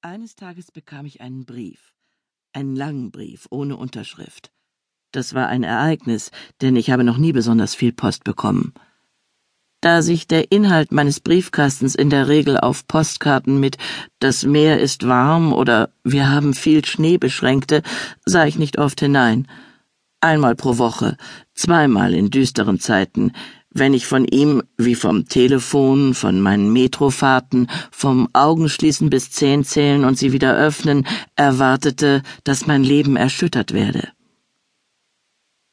Eines Tages bekam ich einen Brief, einen langen Brief ohne Unterschrift. Das war ein Ereignis, denn ich habe noch nie besonders viel Post bekommen. Da sich der Inhalt meines Briefkastens in der Regel auf Postkarten mit Das Meer ist warm oder Wir haben viel Schnee beschränkte, sah ich nicht oft hinein. Einmal pro Woche, zweimal in düsteren Zeiten, wenn ich von ihm, wie vom Telefon, von meinen Metrofahrten, vom Augenschließen bis Zehnzählen und sie wieder öffnen, erwartete, dass mein Leben erschüttert werde.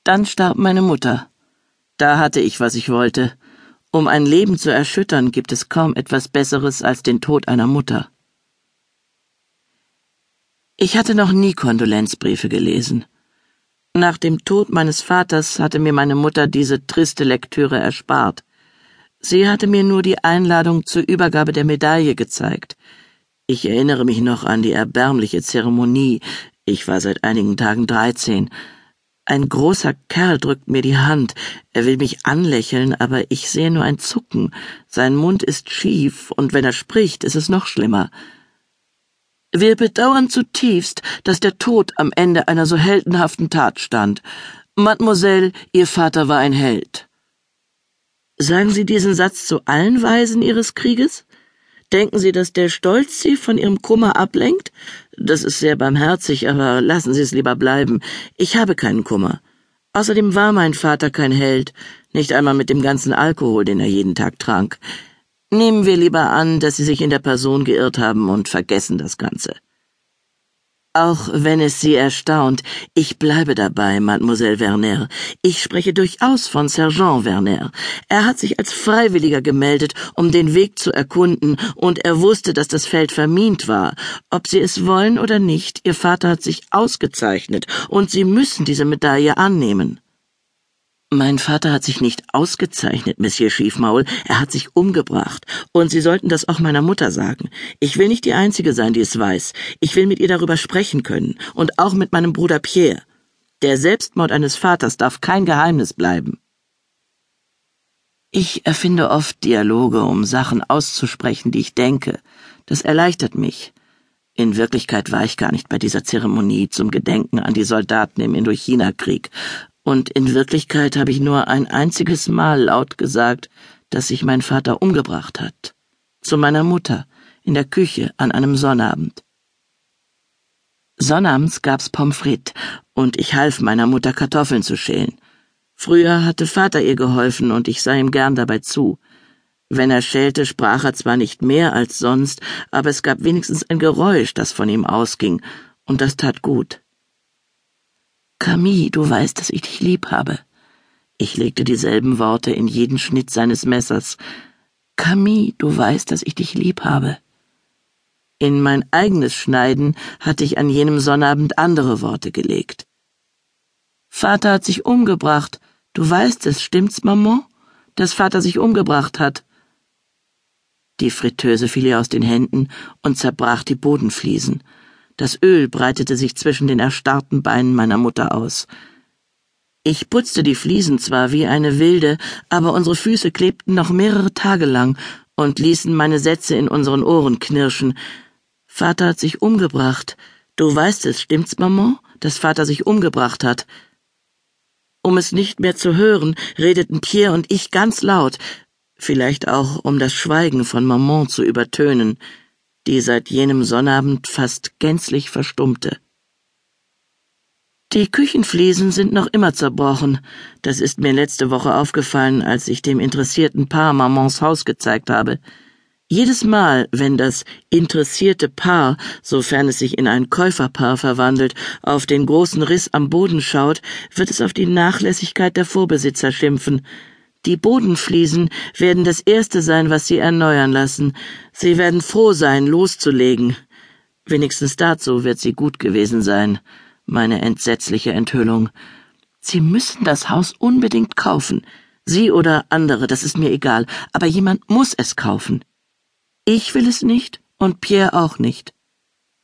Dann starb meine Mutter. Da hatte ich, was ich wollte. Um ein Leben zu erschüttern, gibt es kaum etwas Besseres als den Tod einer Mutter. Ich hatte noch nie Kondolenzbriefe gelesen. Nach dem Tod meines Vaters hatte mir meine Mutter diese triste Lektüre erspart. Sie hatte mir nur die Einladung zur Übergabe der Medaille gezeigt. Ich erinnere mich noch an die erbärmliche Zeremonie. Ich war seit einigen Tagen dreizehn. Ein großer Kerl drückt mir die Hand. Er will mich anlächeln, aber ich sehe nur ein Zucken. Sein Mund ist schief, und wenn er spricht, ist es noch schlimmer. Wir bedauern zutiefst, dass der Tod am Ende einer so heldenhaften Tat stand. Mademoiselle, Ihr Vater war ein Held. Sagen Sie diesen Satz zu allen Weisen Ihres Krieges? Denken Sie, dass der Stolz Sie von Ihrem Kummer ablenkt? Das ist sehr barmherzig, aber lassen Sie es lieber bleiben. Ich habe keinen Kummer. Außerdem war mein Vater kein Held, nicht einmal mit dem ganzen Alkohol, den er jeden Tag trank. Nehmen wir lieber an, dass Sie sich in der Person geirrt haben und vergessen das Ganze. Auch wenn es Sie erstaunt, ich bleibe dabei, Mademoiselle Werner. Ich spreche durchaus von Sergent Werner. Er hat sich als Freiwilliger gemeldet, um den Weg zu erkunden, und er wusste, dass das Feld vermint war. Ob Sie es wollen oder nicht, Ihr Vater hat sich ausgezeichnet, und Sie müssen diese Medaille annehmen. Mein Vater hat sich nicht ausgezeichnet, Monsieur Schiefmaul, er hat sich umgebracht. Und Sie sollten das auch meiner Mutter sagen. Ich will nicht die Einzige sein, die es weiß. Ich will mit ihr darüber sprechen können. Und auch mit meinem Bruder Pierre. Der Selbstmord eines Vaters darf kein Geheimnis bleiben. Ich erfinde oft Dialoge, um Sachen auszusprechen, die ich denke. Das erleichtert mich. In Wirklichkeit war ich gar nicht bei dieser Zeremonie zum Gedenken an die Soldaten im Indochina-Krieg, und in Wirklichkeit habe ich nur ein einziges Mal laut gesagt, dass sich mein Vater umgebracht hat. Zu meiner Mutter, in der Küche an einem Sonnabend. Sonnabends gab's Pommes frites und ich half meiner Mutter Kartoffeln zu schälen. Früher hatte Vater ihr geholfen und ich sah ihm gern dabei zu. Wenn er schälte, sprach er zwar nicht mehr als sonst, aber es gab wenigstens ein Geräusch, das von ihm ausging, und das tat gut. Camille, du weißt, dass ich dich lieb habe. Ich legte dieselben Worte in jeden Schnitt seines Messers. Camille, du weißt, dass ich dich lieb habe. In mein eigenes Schneiden hatte ich an jenem Sonnabend andere Worte gelegt. Vater hat sich umgebracht. Du weißt es, stimmt's, Maman? Dass Vater sich umgebracht hat. Die Fritteuse fiel ihr aus den Händen und zerbrach die Bodenfliesen. Das Öl breitete sich zwischen den erstarrten Beinen meiner Mutter aus. Ich putzte die Fliesen zwar wie eine Wilde, aber unsere Füße klebten noch mehrere Tage lang und ließen meine Sätze in unseren Ohren knirschen. Vater hat sich umgebracht. Du weißt es, stimmt's, Maman, dass Vater sich umgebracht hat? Um es nicht mehr zu hören, redeten Pierre und ich ganz laut, vielleicht auch um das Schweigen von Maman zu übertönen die seit jenem Sonnabend fast gänzlich verstummte. Die Küchenfliesen sind noch immer zerbrochen. Das ist mir letzte Woche aufgefallen, als ich dem interessierten Paar Mamans Haus gezeigt habe. Jedes Mal, wenn das interessierte Paar, sofern es sich in ein Käuferpaar verwandelt, auf den großen Riss am Boden schaut, wird es auf die Nachlässigkeit der Vorbesitzer schimpfen. Die Bodenfliesen werden das Erste sein, was sie erneuern lassen. Sie werden froh sein, loszulegen. Wenigstens dazu wird sie gut gewesen sein, meine entsetzliche Enthüllung. Sie müssen das Haus unbedingt kaufen. Sie oder andere, das ist mir egal, aber jemand muss es kaufen. Ich will es nicht und Pierre auch nicht.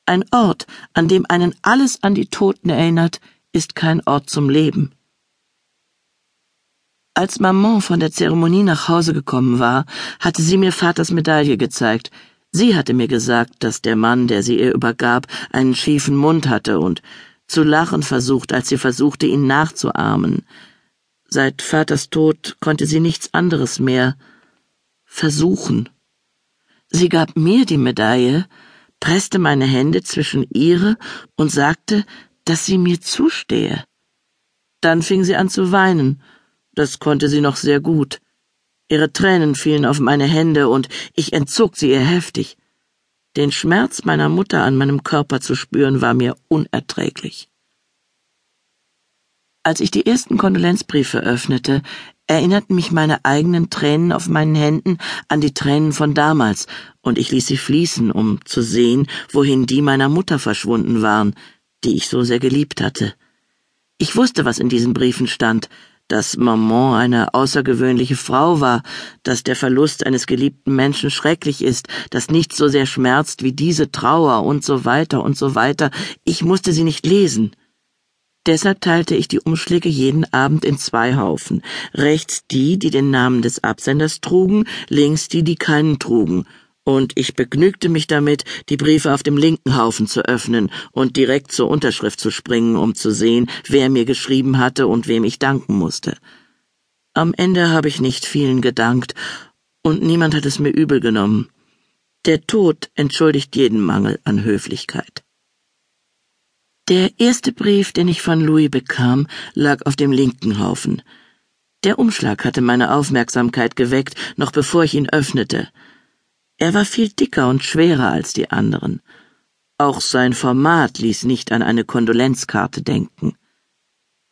Ein Ort, an dem einen alles an die Toten erinnert, ist kein Ort zum Leben. Als Maman von der Zeremonie nach Hause gekommen war, hatte sie mir Vaters Medaille gezeigt. Sie hatte mir gesagt, dass der Mann, der sie ihr übergab, einen schiefen Mund hatte und zu lachen versucht, als sie versuchte, ihn nachzuahmen. Seit Vaters Tod konnte sie nichts anderes mehr versuchen. Sie gab mir die Medaille, presste meine Hände zwischen ihre und sagte, dass sie mir zustehe. Dann fing sie an zu weinen. Das konnte sie noch sehr gut. Ihre Tränen fielen auf meine Hände und ich entzog sie ihr heftig. Den Schmerz meiner Mutter an meinem Körper zu spüren, war mir unerträglich. Als ich die ersten Kondolenzbriefe öffnete, erinnerten mich meine eigenen Tränen auf meinen Händen an die Tränen von damals, und ich ließ sie fließen, um zu sehen, wohin die meiner Mutter verschwunden waren, die ich so sehr geliebt hatte. Ich wusste, was in diesen Briefen stand, dass Maman eine außergewöhnliche Frau war, dass der Verlust eines geliebten Menschen schrecklich ist, dass nichts so sehr schmerzt wie diese Trauer und so weiter und so weiter. Ich musste sie nicht lesen. Deshalb teilte ich die Umschläge jeden Abend in zwei Haufen. Rechts die, die den Namen des Absenders trugen, links die, die keinen trugen, und ich begnügte mich damit, die Briefe auf dem linken Haufen zu öffnen und direkt zur Unterschrift zu springen, um zu sehen, wer mir geschrieben hatte und wem ich danken musste. Am Ende habe ich nicht vielen gedankt, und niemand hat es mir übel genommen. Der Tod entschuldigt jeden Mangel an Höflichkeit. Der erste Brief, den ich von Louis bekam, lag auf dem linken Haufen. Der Umschlag hatte meine Aufmerksamkeit geweckt, noch bevor ich ihn öffnete. Er war viel dicker und schwerer als die anderen. Auch sein Format ließ nicht an eine Kondolenzkarte denken.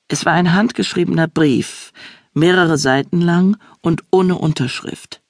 Es war ein handgeschriebener Brief, mehrere Seiten lang und ohne Unterschrift.